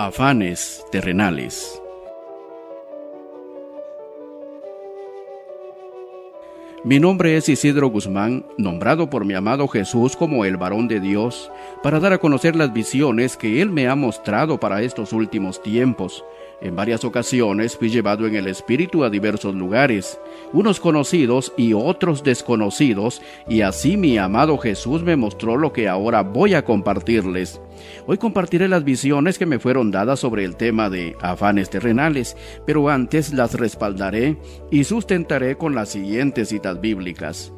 Afanes terrenales. Mi nombre es Isidro Guzmán, nombrado por mi amado Jesús como el varón de Dios, para dar a conocer las visiones que Él me ha mostrado para estos últimos tiempos, en varias ocasiones fui llevado en el espíritu a diversos lugares, unos conocidos y otros desconocidos, y así mi amado Jesús me mostró lo que ahora voy a compartirles. Hoy compartiré las visiones que me fueron dadas sobre el tema de afanes terrenales, pero antes las respaldaré y sustentaré con las siguientes citas bíblicas.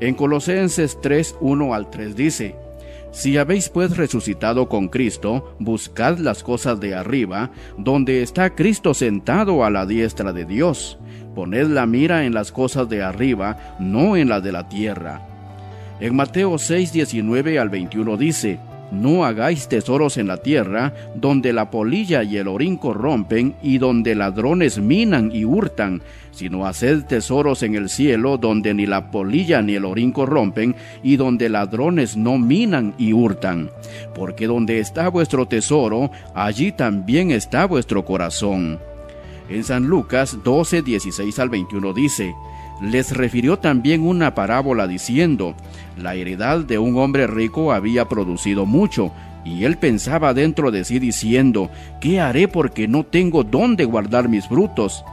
En Colosenses 3, 1 al 3 dice, si habéis pues resucitado con Cristo, buscad las cosas de arriba, donde está Cristo sentado a la diestra de Dios. Poned la mira en las cosas de arriba, no en las de la tierra. En Mateo 6, 19 al 21 dice, no hagáis tesoros en la tierra, donde la polilla y el orín corrompen, y donde ladrones minan y hurtan, sino haced tesoros en el cielo, donde ni la polilla ni el orín corrompen, y donde ladrones no minan y hurtan. Porque donde está vuestro tesoro, allí también está vuestro corazón. En San Lucas 12, 16 al 21 dice, les refirió también una parábola diciendo, la heredad de un hombre rico había producido mucho, y él pensaba dentro de sí diciendo, ¿qué haré porque no tengo dónde guardar mis frutos?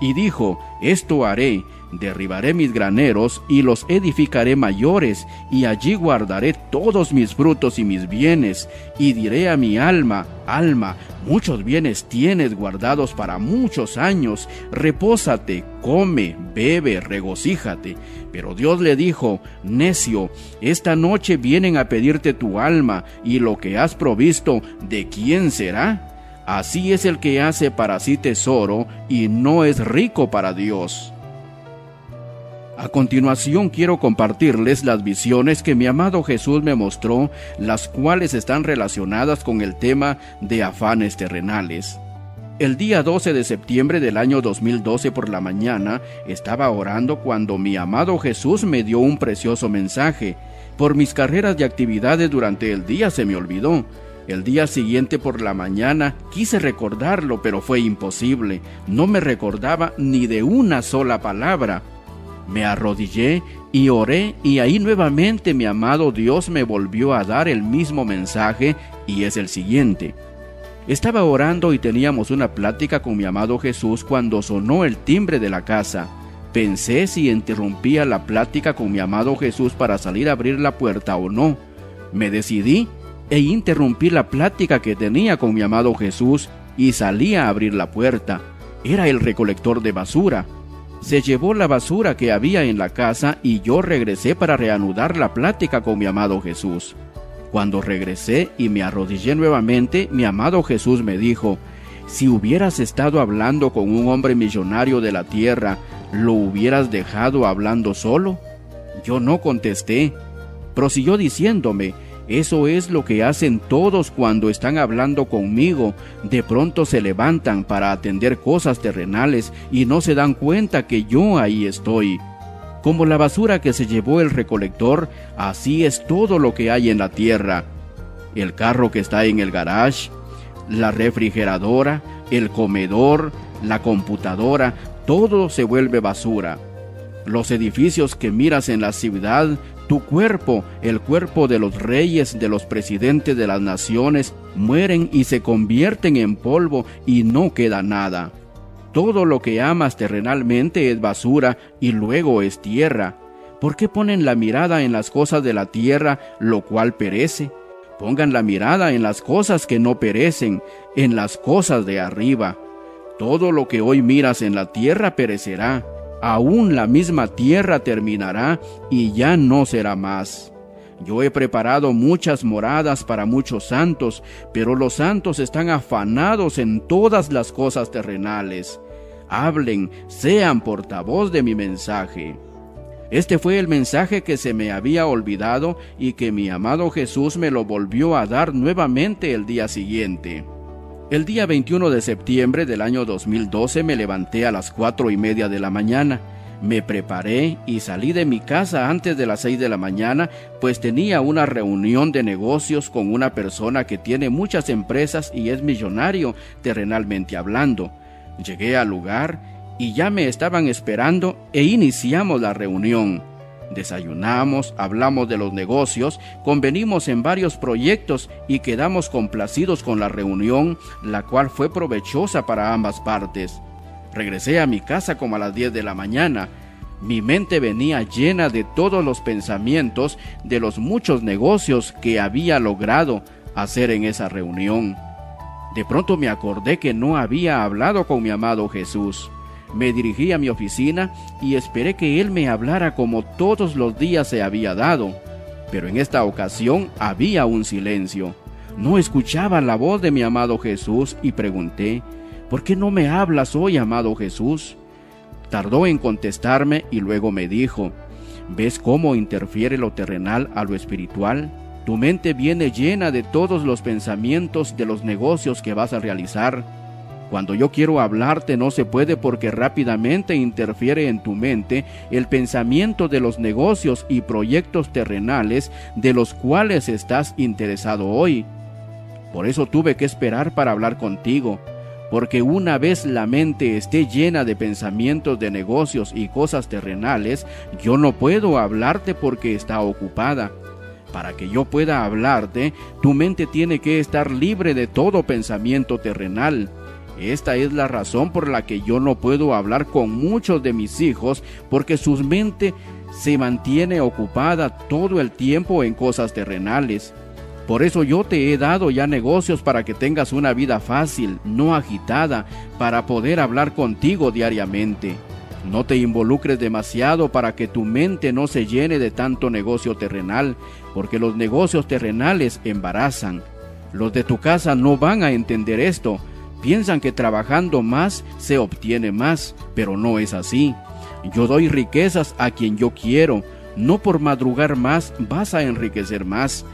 Y dijo, esto haré, derribaré mis graneros y los edificaré mayores, y allí guardaré todos mis frutos y mis bienes, y diré a mi alma, alma, muchos bienes tienes guardados para muchos años, repósate, come, bebe, regocíjate. Pero Dios le dijo, necio, esta noche vienen a pedirte tu alma, y lo que has provisto, ¿de quién será? Así es el que hace para sí tesoro y no es rico para Dios. A continuación quiero compartirles las visiones que mi amado Jesús me mostró, las cuales están relacionadas con el tema de afanes terrenales. El día 12 de septiembre del año 2012 por la mañana estaba orando cuando mi amado Jesús me dio un precioso mensaje. Por mis carreras de actividades durante el día se me olvidó. El día siguiente por la mañana quise recordarlo, pero fue imposible. No me recordaba ni de una sola palabra. Me arrodillé y oré y ahí nuevamente mi amado Dios me volvió a dar el mismo mensaje y es el siguiente. Estaba orando y teníamos una plática con mi amado Jesús cuando sonó el timbre de la casa. Pensé si interrumpía la plática con mi amado Jesús para salir a abrir la puerta o no. Me decidí e interrumpí la plática que tenía con mi amado Jesús y salí a abrir la puerta. Era el recolector de basura se llevó la basura que había en la casa y yo regresé para reanudar la plática con mi amado Jesús. Cuando regresé y me arrodillé nuevamente, mi amado Jesús me dijo, si hubieras estado hablando con un hombre millonario de la tierra, ¿lo hubieras dejado hablando solo? Yo no contesté. Prosiguió diciéndome, eso es lo que hacen todos cuando están hablando conmigo. De pronto se levantan para atender cosas terrenales y no se dan cuenta que yo ahí estoy. Como la basura que se llevó el recolector, así es todo lo que hay en la tierra. El carro que está en el garage, la refrigeradora, el comedor, la computadora, todo se vuelve basura. Los edificios que miras en la ciudad tu cuerpo, el cuerpo de los reyes, de los presidentes de las naciones, mueren y se convierten en polvo y no queda nada. Todo lo que amas terrenalmente es basura y luego es tierra. ¿Por qué ponen la mirada en las cosas de la tierra, lo cual perece? Pongan la mirada en las cosas que no perecen, en las cosas de arriba. Todo lo que hoy miras en la tierra perecerá, aún la misma tierra terminará y ya no será más. Yo he preparado muchas moradas para muchos santos, pero los santos están afanados en todas las cosas terrenales. Hablen, sean portavoz de mi mensaje. Este fue el mensaje que se me había olvidado y que mi amado Jesús me lo volvió a dar nuevamente el día siguiente. El día 21 de septiembre del año 2012 me levanté a las cuatro y media de la mañana. Me preparé y salí de mi casa antes de las seis de la mañana, pues tenía una reunión de negocios con una persona que tiene muchas empresas y es millonario, terrenalmente hablando. Llegué al lugar y ya me estaban esperando e iniciamos la reunión. Desayunamos, hablamos de los negocios, convenimos en varios proyectos y quedamos complacidos con la reunión, la cual fue provechosa para ambas partes. Regresé a mi casa como a las 10 de la mañana. Mi mente venía llena de todos los pensamientos de los muchos negocios que había logrado hacer en esa reunión. De pronto me acordé que no había hablado con mi amado Jesús. Me dirigí a mi oficina y esperé que él me hablara como todos los días se había dado. Pero en esta ocasión había un silencio. No escuchaba la voz de mi amado Jesús y pregunté, ¿Por qué no me hablas hoy, amado Jesús? Tardó en contestarme y luego me dijo, ¿ves cómo interfiere lo terrenal a lo espiritual? Tu mente viene llena de todos los pensamientos de los negocios que vas a realizar. Cuando yo quiero hablarte no se puede porque rápidamente interfiere en tu mente el pensamiento de los negocios y proyectos terrenales de los cuales estás interesado hoy. Por eso tuve que esperar para hablar contigo porque una vez la mente esté llena de pensamientos de negocios y cosas terrenales, yo no puedo hablarte porque está ocupada. Para que yo pueda hablarte, tu mente tiene que estar libre de todo pensamiento terrenal. Esta es la razón por la que yo no puedo hablar con muchos de mis hijos, porque su mente se mantiene ocupada todo el tiempo en cosas terrenales. Por eso yo te he dado ya negocios para que tengas una vida fácil, no agitada, para poder hablar contigo diariamente. No te involucres demasiado para que tu mente no se llene de tanto negocio terrenal, porque los negocios terrenales embarazan. Los de tu casa no van a entender esto. Piensan que trabajando más se obtiene más, pero no es así. Yo doy riquezas a quien yo quiero. No por madrugar más vas a enriquecer más.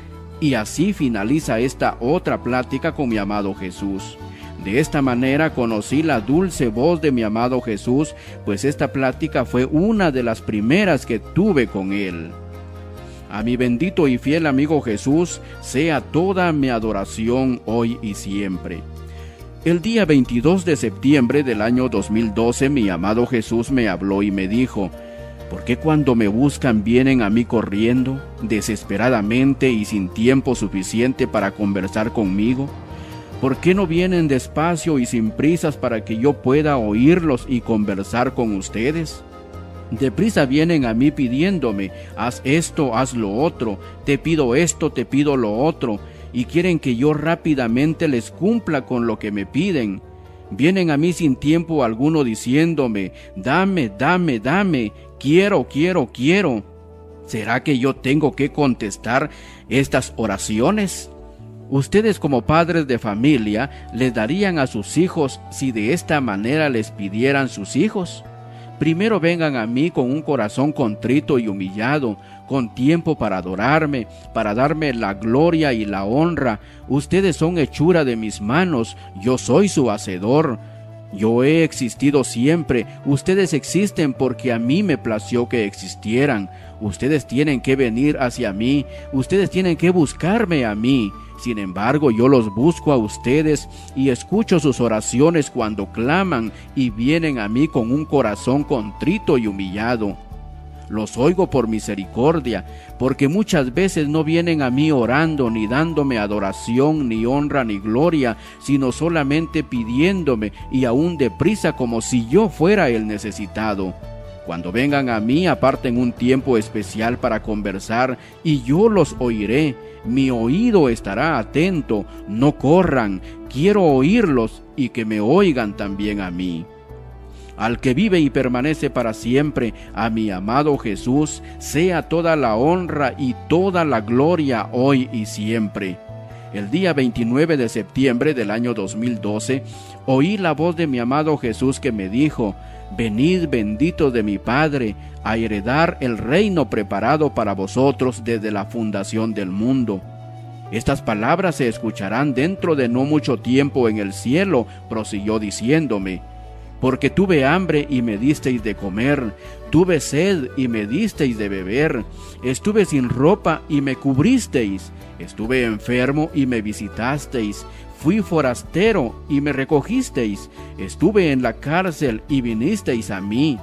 Y así finaliza esta otra plática con mi amado Jesús. De esta manera conocí la dulce voz de mi amado Jesús, pues esta plática fue una de las primeras que tuve con él. A mi bendito y fiel amigo Jesús sea toda mi adoración hoy y siempre. El día 22 de septiembre del año 2012 mi amado Jesús me habló y me dijo, ¿Por qué cuando me buscan vienen a mí corriendo, desesperadamente y sin tiempo suficiente para conversar conmigo? ¿Por qué no vienen despacio y sin prisas para que yo pueda oírlos y conversar con ustedes? Deprisa vienen a mí pidiéndome, haz esto, haz lo otro, te pido esto, te pido lo otro, y quieren que yo rápidamente les cumpla con lo que me piden. Vienen a mí sin tiempo alguno diciéndome, dame, dame, dame, quiero, quiero, quiero. ¿Será que yo tengo que contestar estas oraciones? Ustedes como padres de familia les darían a sus hijos si de esta manera les pidieran sus hijos. Primero vengan a mí con un corazón contrito y humillado, con tiempo para adorarme, para darme la gloria y la honra. Ustedes son hechura de mis manos, yo soy su hacedor. Yo he existido siempre, ustedes existen porque a mí me plació que existieran. Ustedes tienen que venir hacia mí, ustedes tienen que buscarme a mí. Sin embargo, yo los busco a ustedes y escucho sus oraciones cuando claman y vienen a mí con un corazón contrito y humillado. Los oigo por misericordia, porque muchas veces no vienen a mí orando, ni dándome adoración, ni honra, ni gloria, sino solamente pidiéndome y aún deprisa como si yo fuera el necesitado. Cuando vengan a mí, aparten un tiempo especial para conversar y yo los oiré mi oído estará atento, no corran, quiero oírlos y que me oigan también a mí. Al que vive y permanece para siempre, a mi amado Jesús, sea toda la honra y toda la gloria hoy y siempre. El día 29 de septiembre del año 2012, oí la voz de mi amado Jesús que me dijo, Venid bendito de mi Padre, a heredar el reino preparado para vosotros desde la fundación del mundo. Estas palabras se escucharán dentro de no mucho tiempo en el cielo, prosiguió diciéndome, porque tuve hambre y me disteis de comer, tuve sed y me disteis de beber, estuve sin ropa y me cubristeis, estuve enfermo y me visitasteis, fui forastero y me recogisteis, estuve en la cárcel y vinisteis a mí.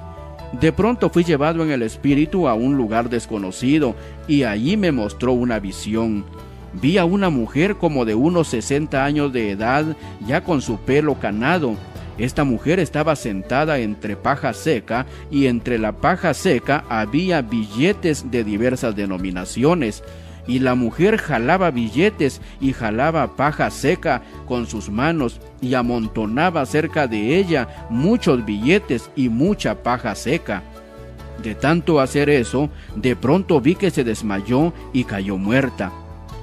De pronto fui llevado en el espíritu a un lugar desconocido y allí me mostró una visión. Vi a una mujer como de unos sesenta años de edad, ya con su pelo canado. Esta mujer estaba sentada entre paja seca y entre la paja seca había billetes de diversas denominaciones. Y la mujer jalaba billetes y jalaba paja seca con sus manos y amontonaba cerca de ella muchos billetes y mucha paja seca. De tanto hacer eso, de pronto vi que se desmayó y cayó muerta.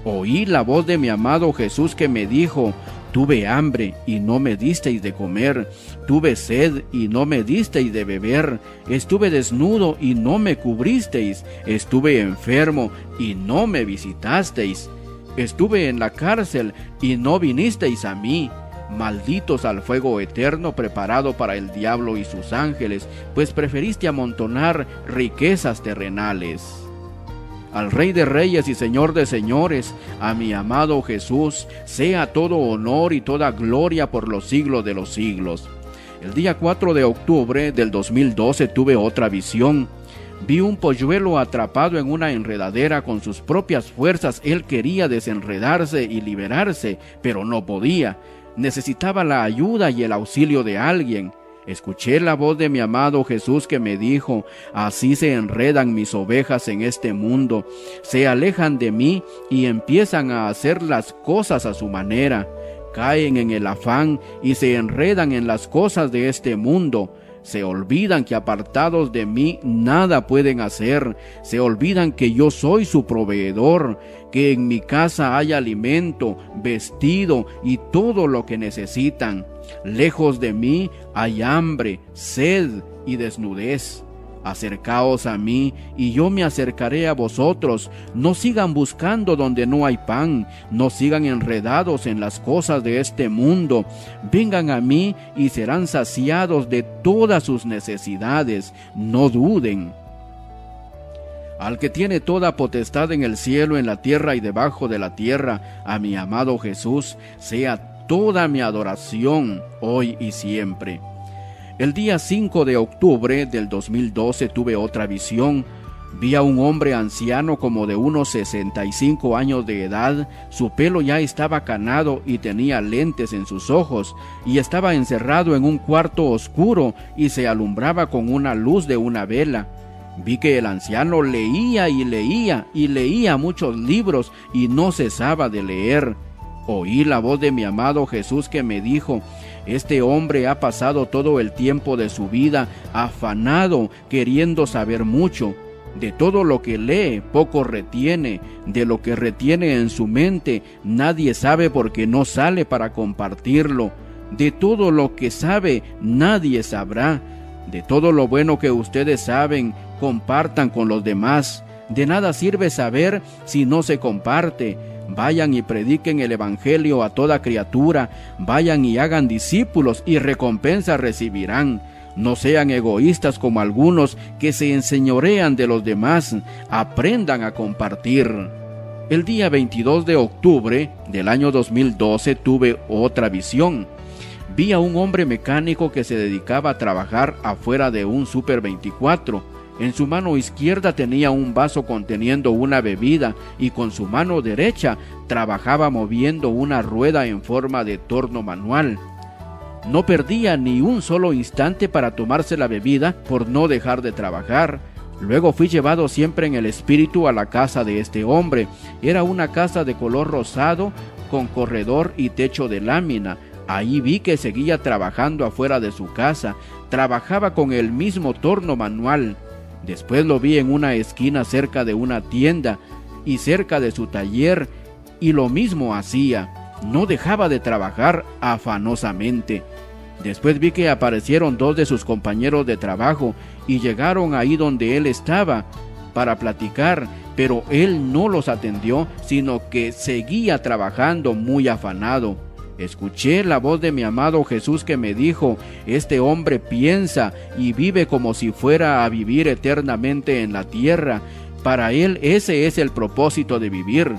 Oí la voz de mi amado Jesús que me dijo, Tuve hambre y no me disteis de comer, tuve sed y no me disteis de beber, estuve desnudo y no me cubristeis, estuve enfermo y no me visitasteis, estuve en la cárcel y no vinisteis a mí. Malditos al fuego eterno preparado para el diablo y sus ángeles, pues preferiste amontonar riquezas terrenales al Rey de Reyes y Señor de Señores, a mi amado Jesús, sea todo honor y toda gloria por los siglos de los siglos. El día 4 de octubre del 2012 tuve otra visión. Vi un polluelo atrapado en una enredadera con sus propias fuerzas. Él quería desenredarse y liberarse, pero no podía. Necesitaba la ayuda y el auxilio de alguien. Escuché la voz de mi amado Jesús que me dijo, así se enredan mis ovejas en este mundo, se alejan de mí y empiezan a hacer las cosas a su manera, caen en el afán y se enredan en las cosas de este mundo, se olvidan que apartados de mí nada pueden hacer, se olvidan que yo soy su proveedor, que en mi casa hay alimento, vestido y todo lo que necesitan. Lejos de mí hay hambre, sed y desnudez. Acercaos a mí, y yo me acercaré a vosotros. No sigan buscando donde no hay pan, no sigan enredados en las cosas de este mundo. Vengan a mí y serán saciados de todas sus necesidades. No duden. Al que tiene toda potestad en el cielo, en la tierra y debajo de la tierra, a mi amado Jesús, sea toda mi adoración hoy y siempre. El día 5 de octubre del 2012 tuve otra visión. Vi a un hombre anciano como de unos 65 años de edad, su pelo ya estaba canado y tenía lentes en sus ojos, y estaba encerrado en un cuarto oscuro y se alumbraba con una luz de una vela. Vi que el anciano leía y leía y leía muchos libros y no cesaba de leer. Oí la voz de mi amado Jesús que me dijo, este hombre ha pasado todo el tiempo de su vida afanado, queriendo saber mucho. De todo lo que lee, poco retiene. De lo que retiene en su mente, nadie sabe porque no sale para compartirlo. De todo lo que sabe, nadie sabrá. De todo lo bueno que ustedes saben, compartan con los demás. De nada sirve saber si no se comparte. Vayan y prediquen el Evangelio a toda criatura, vayan y hagan discípulos y recompensa recibirán. No sean egoístas como algunos que se enseñorean de los demás, aprendan a compartir. El día 22 de octubre del año 2012 tuve otra visión. Vi a un hombre mecánico que se dedicaba a trabajar afuera de un Super 24 en su mano izquierda tenía un vaso conteniendo una bebida y con su mano derecha trabajaba moviendo una rueda en forma de torno manual. No perdía ni un solo instante para tomarse la bebida por no dejar de trabajar. Luego fui llevado siempre en el espíritu a la casa de este hombre. Era una casa de color rosado con corredor y techo de lámina. Ahí vi que seguía trabajando afuera de su casa. Trabajaba con el mismo torno manual. Después lo vi en una esquina cerca de una tienda y cerca de su taller y lo mismo hacía. No dejaba de trabajar afanosamente. Después vi que aparecieron dos de sus compañeros de trabajo y llegaron ahí donde él estaba para platicar, pero él no los atendió, sino que seguía trabajando muy afanado. Escuché la voz de mi amado Jesús que me dijo, este hombre piensa y vive como si fuera a vivir eternamente en la tierra. Para él ese es el propósito de vivir.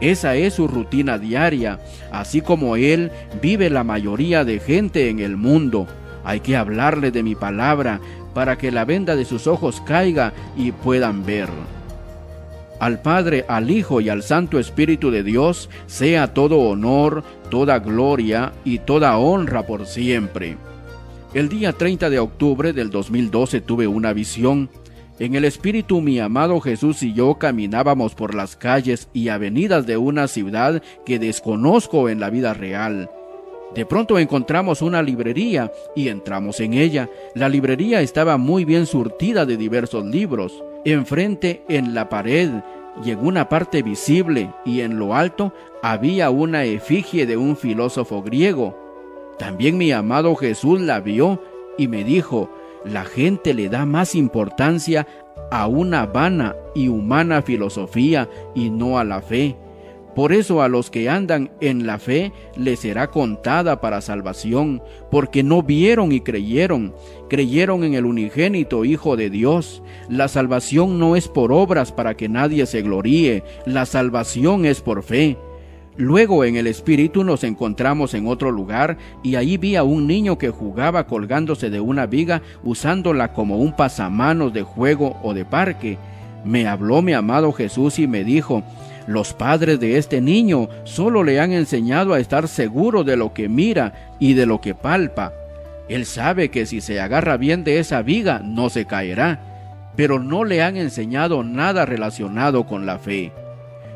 Esa es su rutina diaria, así como él vive la mayoría de gente en el mundo. Hay que hablarle de mi palabra para que la venda de sus ojos caiga y puedan ver. Al Padre, al Hijo y al Santo Espíritu de Dios sea todo honor, toda gloria y toda honra por siempre. El día 30 de octubre del 2012 tuve una visión. En el Espíritu mi amado Jesús y yo caminábamos por las calles y avenidas de una ciudad que desconozco en la vida real. De pronto encontramos una librería y entramos en ella. La librería estaba muy bien surtida de diversos libros. Enfrente, en la pared, y en una parte visible y en lo alto, había una efigie de un filósofo griego. También mi amado Jesús la vio y me dijo, la gente le da más importancia a una vana y humana filosofía y no a la fe. Por eso a los que andan en la fe les será contada para salvación, porque no vieron y creyeron, creyeron en el unigénito Hijo de Dios. La salvación no es por obras para que nadie se gloríe, la salvación es por fe. Luego en el Espíritu nos encontramos en otro lugar y ahí vi a un niño que jugaba colgándose de una viga usándola como un pasamanos de juego o de parque. Me habló mi amado Jesús y me dijo, los padres de este niño solo le han enseñado a estar seguro de lo que mira y de lo que palpa. Él sabe que si se agarra bien de esa viga no se caerá, pero no le han enseñado nada relacionado con la fe.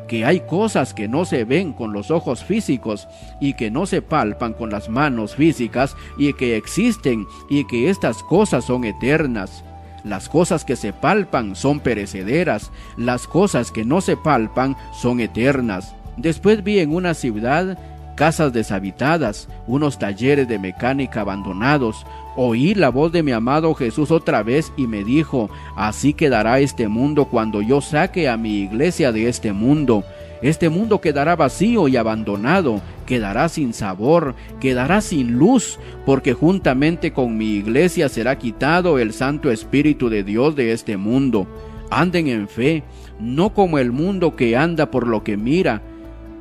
Que hay cosas que no se ven con los ojos físicos y que no se palpan con las manos físicas y que existen y que estas cosas son eternas. Las cosas que se palpan son perecederas, las cosas que no se palpan son eternas. Después vi en una ciudad casas deshabitadas, unos talleres de mecánica abandonados. Oí la voz de mi amado Jesús otra vez y me dijo, así quedará este mundo cuando yo saque a mi iglesia de este mundo. Este mundo quedará vacío y abandonado, quedará sin sabor, quedará sin luz, porque juntamente con mi iglesia será quitado el Santo Espíritu de Dios de este mundo. Anden en fe, no como el mundo que anda por lo que mira.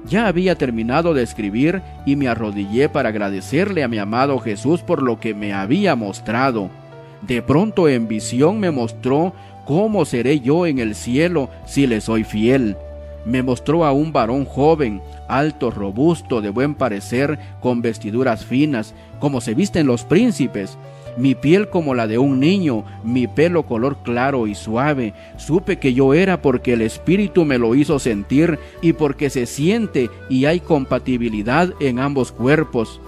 Ya había terminado de escribir y me arrodillé para agradecerle a mi amado Jesús por lo que me había mostrado. De pronto en visión me mostró cómo seré yo en el cielo si le soy fiel me mostró a un varón joven, alto, robusto, de buen parecer, con vestiduras finas, como se visten los príncipes, mi piel como la de un niño, mi pelo color claro y suave. Supe que yo era porque el Espíritu me lo hizo sentir y porque se siente y hay compatibilidad en ambos cuerpos.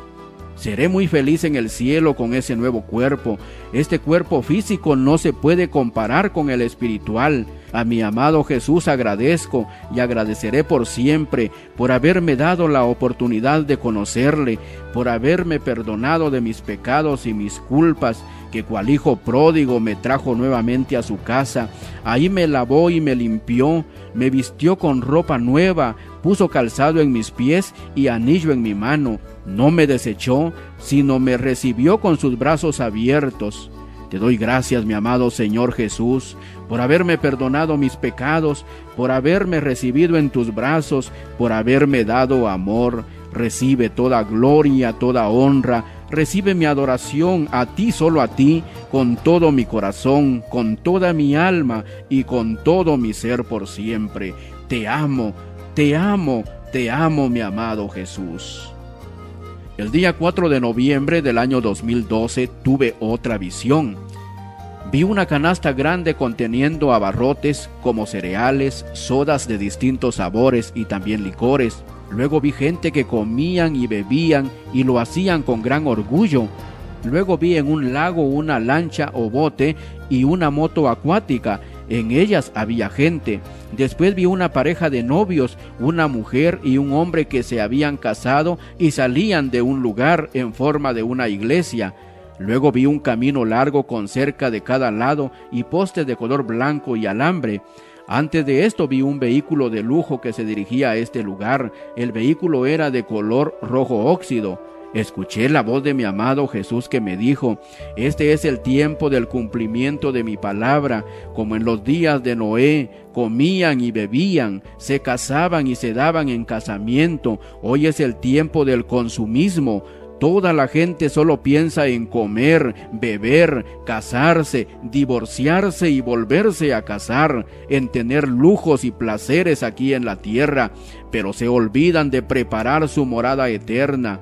Seré muy feliz en el cielo con ese nuevo cuerpo. Este cuerpo físico no se puede comparar con el espiritual. A mi amado Jesús agradezco y agradeceré por siempre por haberme dado la oportunidad de conocerle, por haberme perdonado de mis pecados y mis culpas, que cual hijo pródigo me trajo nuevamente a su casa. Ahí me lavó y me limpió, me vistió con ropa nueva, puso calzado en mis pies y anillo en mi mano. No me desechó, sino me recibió con sus brazos abiertos. Te doy gracias, mi amado Señor Jesús, por haberme perdonado mis pecados, por haberme recibido en tus brazos, por haberme dado amor. Recibe toda gloria, toda honra, recibe mi adoración a ti, solo a ti, con todo mi corazón, con toda mi alma y con todo mi ser por siempre. Te amo, te amo, te amo, mi amado Jesús. El día 4 de noviembre del año 2012 tuve otra visión. Vi una canasta grande conteniendo abarrotes como cereales, sodas de distintos sabores y también licores. Luego vi gente que comían y bebían y lo hacían con gran orgullo. Luego vi en un lago una lancha o bote y una moto acuática en ellas había gente. Después vi una pareja de novios, una mujer y un hombre que se habían casado y salían de un lugar en forma de una iglesia. Luego vi un camino largo con cerca de cada lado y postes de color blanco y alambre. Antes de esto vi un vehículo de lujo que se dirigía a este lugar. El vehículo era de color rojo óxido. Escuché la voz de mi amado Jesús que me dijo, Este es el tiempo del cumplimiento de mi palabra, como en los días de Noé, comían y bebían, se casaban y se daban en casamiento, hoy es el tiempo del consumismo, Toda la gente solo piensa en comer, beber, casarse, divorciarse y volverse a casar, en tener lujos y placeres aquí en la tierra, pero se olvidan de preparar su morada eterna.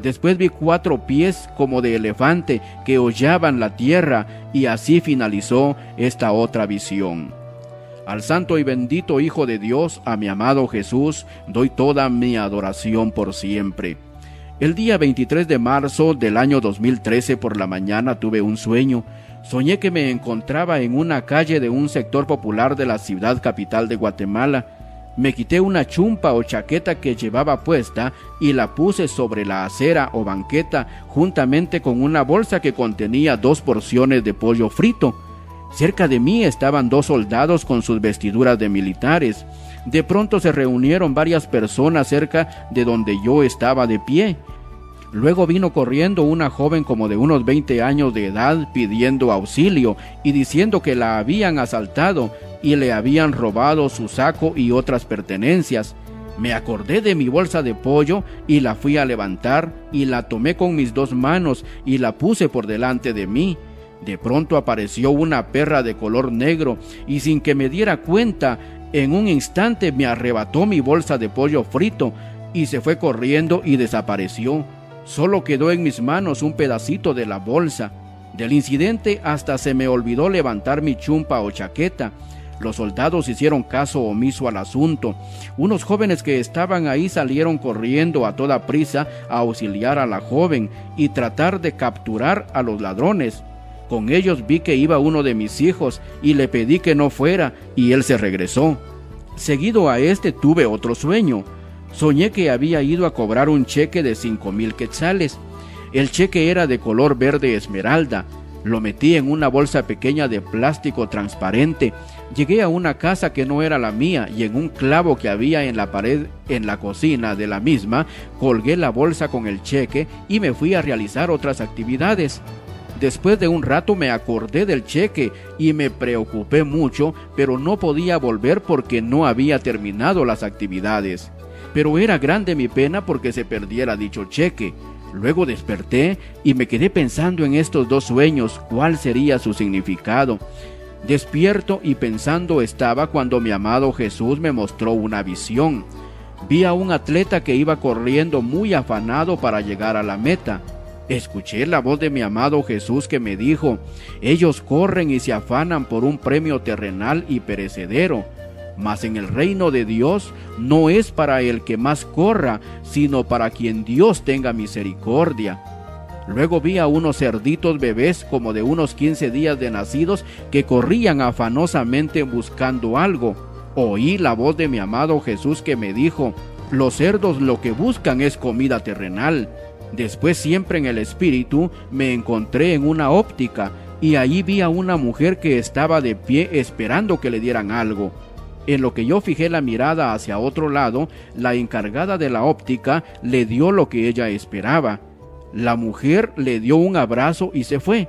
Después vi cuatro pies como de elefante que hollaban la tierra y así finalizó esta otra visión. Al santo y bendito Hijo de Dios, a mi amado Jesús, doy toda mi adoración por siempre. El día 23 de marzo del año 2013 por la mañana tuve un sueño. Soñé que me encontraba en una calle de un sector popular de la ciudad capital de Guatemala. Me quité una chumpa o chaqueta que llevaba puesta y la puse sobre la acera o banqueta juntamente con una bolsa que contenía dos porciones de pollo frito. Cerca de mí estaban dos soldados con sus vestiduras de militares. De pronto se reunieron varias personas cerca de donde yo estaba de pie. Luego vino corriendo una joven como de unos 20 años de edad pidiendo auxilio y diciendo que la habían asaltado y le habían robado su saco y otras pertenencias. Me acordé de mi bolsa de pollo y la fui a levantar y la tomé con mis dos manos y la puse por delante de mí. De pronto apareció una perra de color negro y sin que me diera cuenta en un instante me arrebató mi bolsa de pollo frito y se fue corriendo y desapareció. Solo quedó en mis manos un pedacito de la bolsa. Del incidente hasta se me olvidó levantar mi chumpa o chaqueta. Los soldados hicieron caso omiso al asunto. Unos jóvenes que estaban ahí salieron corriendo a toda prisa a auxiliar a la joven y tratar de capturar a los ladrones. Con ellos vi que iba uno de mis hijos y le pedí que no fuera y él se regresó. Seguido a este tuve otro sueño. Soñé que había ido a cobrar un cheque de cinco mil quetzales. El cheque era de color verde esmeralda. Lo metí en una bolsa pequeña de plástico transparente. Llegué a una casa que no era la mía y en un clavo que había en la pared en la cocina de la misma, colgué la bolsa con el cheque y me fui a realizar otras actividades. Después de un rato me acordé del cheque y me preocupé mucho, pero no podía volver porque no había terminado las actividades. Pero era grande mi pena porque se perdiera dicho cheque. Luego desperté y me quedé pensando en estos dos sueños, cuál sería su significado. Despierto y pensando estaba cuando mi amado Jesús me mostró una visión. Vi a un atleta que iba corriendo muy afanado para llegar a la meta. Escuché la voz de mi amado Jesús que me dijo, ellos corren y se afanan por un premio terrenal y perecedero, mas en el reino de Dios no es para el que más corra, sino para quien Dios tenga misericordia. Luego vi a unos cerditos bebés como de unos quince días de nacidos que corrían afanosamente buscando algo. Oí la voz de mi amado Jesús que me dijo, los cerdos lo que buscan es comida terrenal Después siempre en el espíritu me encontré en una óptica y allí vi a una mujer que estaba de pie esperando que le dieran algo. En lo que yo fijé la mirada hacia otro lado, la encargada de la óptica le dio lo que ella esperaba. La mujer le dio un abrazo y se fue.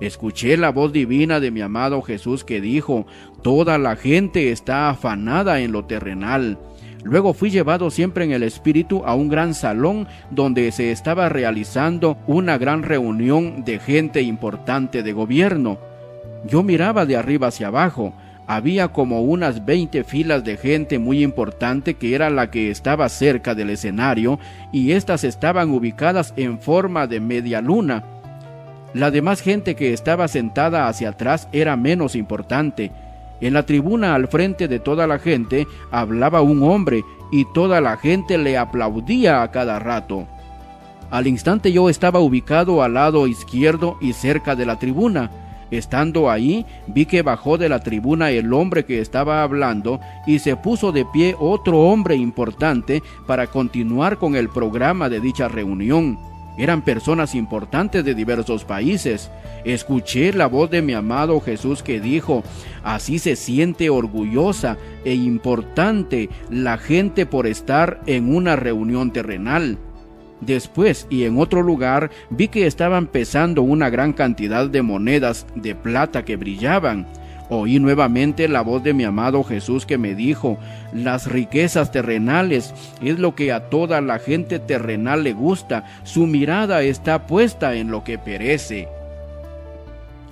Escuché la voz divina de mi amado Jesús que dijo, Toda la gente está afanada en lo terrenal Luego fui llevado siempre en el espíritu a un gran salón donde se estaba realizando una gran reunión de gente importante de gobierno. Yo miraba de arriba hacia abajo. Había como unas veinte filas de gente muy importante que era la que estaba cerca del escenario y éstas estaban ubicadas en forma de media luna. La demás gente que estaba sentada hacia atrás era menos importante en la tribuna al frente de toda la gente hablaba un hombre y toda la gente le aplaudía a cada rato. Al instante yo estaba ubicado al lado izquierdo y cerca de la tribuna. Estando ahí, vi que bajó de la tribuna el hombre que estaba hablando y se puso de pie otro hombre importante para continuar con el programa de dicha reunión. Eran personas importantes de diversos países. Escuché la voz de mi amado Jesús que dijo, así se siente orgullosa e importante la gente por estar en una reunión terrenal. Después y en otro lugar vi que estaban pesando una gran cantidad de monedas de plata que brillaban. Oí nuevamente la voz de mi amado Jesús que me dijo, las riquezas terrenales es lo que a toda la gente terrenal le gusta, su mirada está puesta en lo que perece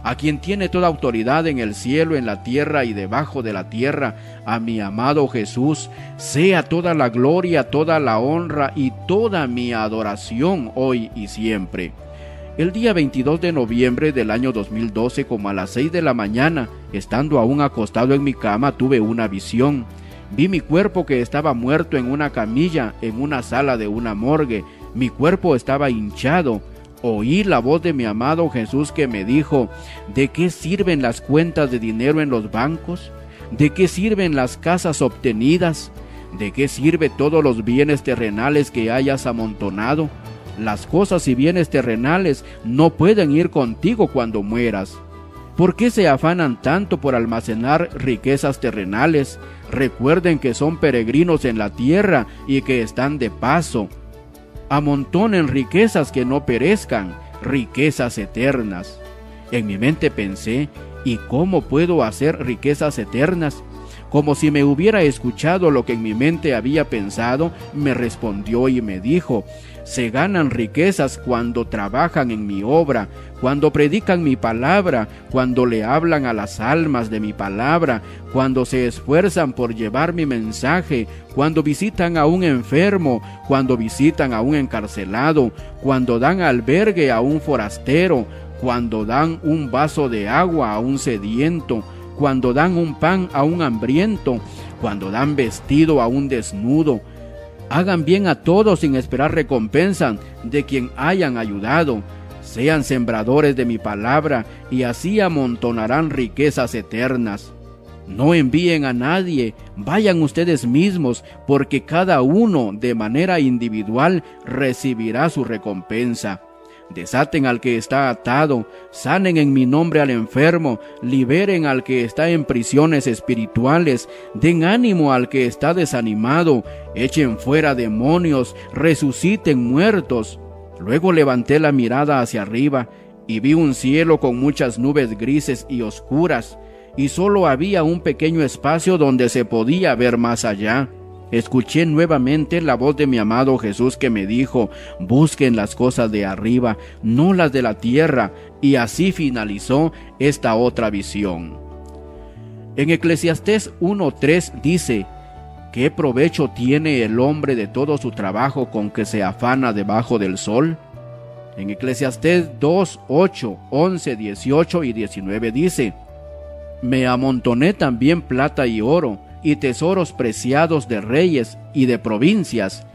a quien tiene toda autoridad en el cielo, en la tierra y debajo de la tierra, a mi amado Jesús, sea toda la gloria, toda la honra y toda mi adoración hoy y siempre. El día 22 de noviembre del año 2012, como a las 6 de la mañana, estando aún acostado en mi cama, tuve una visión. Vi mi cuerpo que estaba muerto en una camilla en una sala de una morgue. Mi cuerpo estaba hinchado, oí la voz de mi amado Jesús que me dijo, ¿de qué sirven las cuentas de dinero en los bancos? ¿De qué sirven las casas obtenidas? ¿De qué sirve todos los bienes terrenales que hayas amontonado? Las cosas y bienes terrenales no pueden ir contigo cuando mueras. ¿Por qué se afanan tanto por almacenar riquezas terrenales? Recuerden que son peregrinos en la tierra y que están de paso amontonen riquezas que no perezcan, riquezas eternas. En mi mente pensé, ¿y cómo puedo hacer riquezas eternas? Como si me hubiera escuchado lo que en mi mente había pensado, me respondió y me dijo, se ganan riquezas cuando trabajan en mi obra, cuando predican mi palabra, cuando le hablan a las almas de mi palabra, cuando se esfuerzan por llevar mi mensaje, cuando visitan a un enfermo, cuando visitan a un encarcelado, cuando dan albergue a un forastero, cuando dan un vaso de agua a un sediento, cuando dan un pan a un hambriento, cuando dan vestido a un desnudo. Hagan bien a todos sin esperar recompensa de quien hayan ayudado. Sean sembradores de mi palabra y así amontonarán riquezas eternas. No envíen a nadie, vayan ustedes mismos, porque cada uno de manera individual recibirá su recompensa desaten al que está atado, sanen en mi nombre al enfermo, liberen al que está en prisiones espirituales, den ánimo al que está desanimado, echen fuera demonios, resuciten muertos. Luego levanté la mirada hacia arriba y vi un cielo con muchas nubes grises y oscuras, y solo había un pequeño espacio donde se podía ver más allá escuché nuevamente la voz de mi amado Jesús que me dijo, busquen las cosas de arriba, no las de la tierra, y así finalizó esta otra visión. En Eclesiastés 1.3 dice, ¿qué provecho tiene el hombre de todo su trabajo con que se afana debajo del sol? En Eclesiastés 2, 8, 11, 18 y 19 dice, Me amontoné también plata y oro, y tesoros preciados de reyes y de provincias.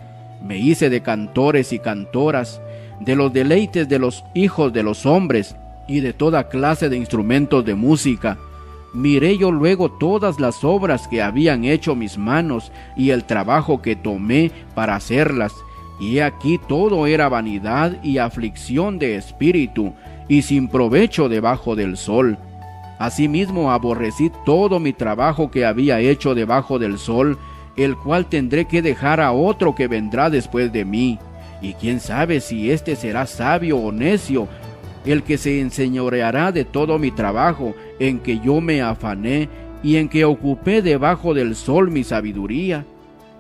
Me hice de cantores y cantoras, de los deleites de los hijos de los hombres y de toda clase de instrumentos de música. Miré yo luego todas las obras que habían hecho mis manos y el trabajo que tomé para hacerlas, y aquí todo era vanidad y aflicción de espíritu, y sin provecho debajo del sol Asimismo aborrecí todo mi trabajo que había hecho debajo del sol, el cual tendré que dejar a otro que vendrá después de mí. Y quién sabe si éste será sabio o necio, el que se enseñoreará de todo mi trabajo en que yo me afané y en que ocupé debajo del sol mi sabiduría.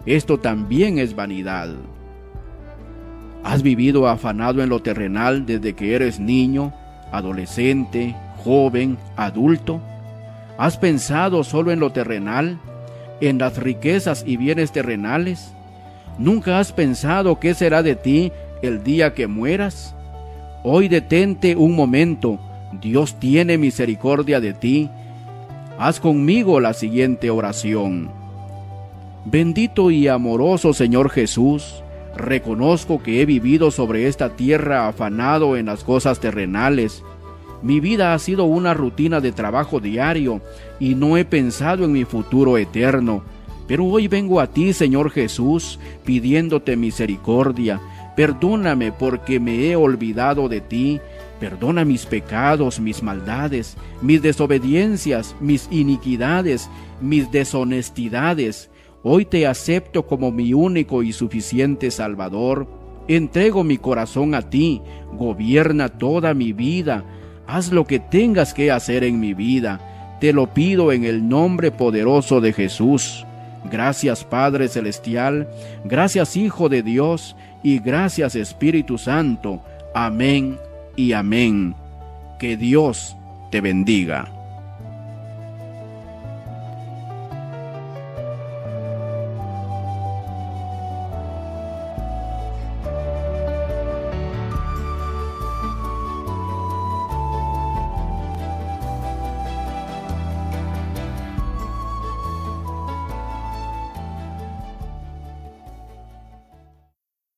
Esto también es vanidad. ¿Has vivido afanado en lo terrenal desde que eres niño, adolescente, joven, adulto? ¿Has pensado solo en lo terrenal, en las riquezas y bienes terrenales? ¿Nunca has pensado qué será de ti el día que mueras? Hoy detente un momento, Dios tiene misericordia de ti. Haz conmigo la siguiente oración. Bendito y amoroso Señor Jesús, reconozco que he vivido sobre esta tierra afanado en las cosas terrenales, mi vida ha sido una rutina de trabajo diario y no he pensado en mi futuro eterno. Pero hoy vengo a ti, Señor Jesús, pidiéndote misericordia. Perdóname porque me he olvidado de ti. Perdona mis pecados, mis maldades, mis desobediencias, mis iniquidades, mis deshonestidades. Hoy te acepto como mi único y suficiente Salvador. Entrego mi corazón a ti, gobierna toda mi vida, haz lo que tengas que hacer en mi vida. Te lo pido en el nombre poderoso de Jesús. Gracias Padre Celestial, gracias Hijo de Dios y gracias Espíritu Santo. Amén y amén. Que Dios te bendiga.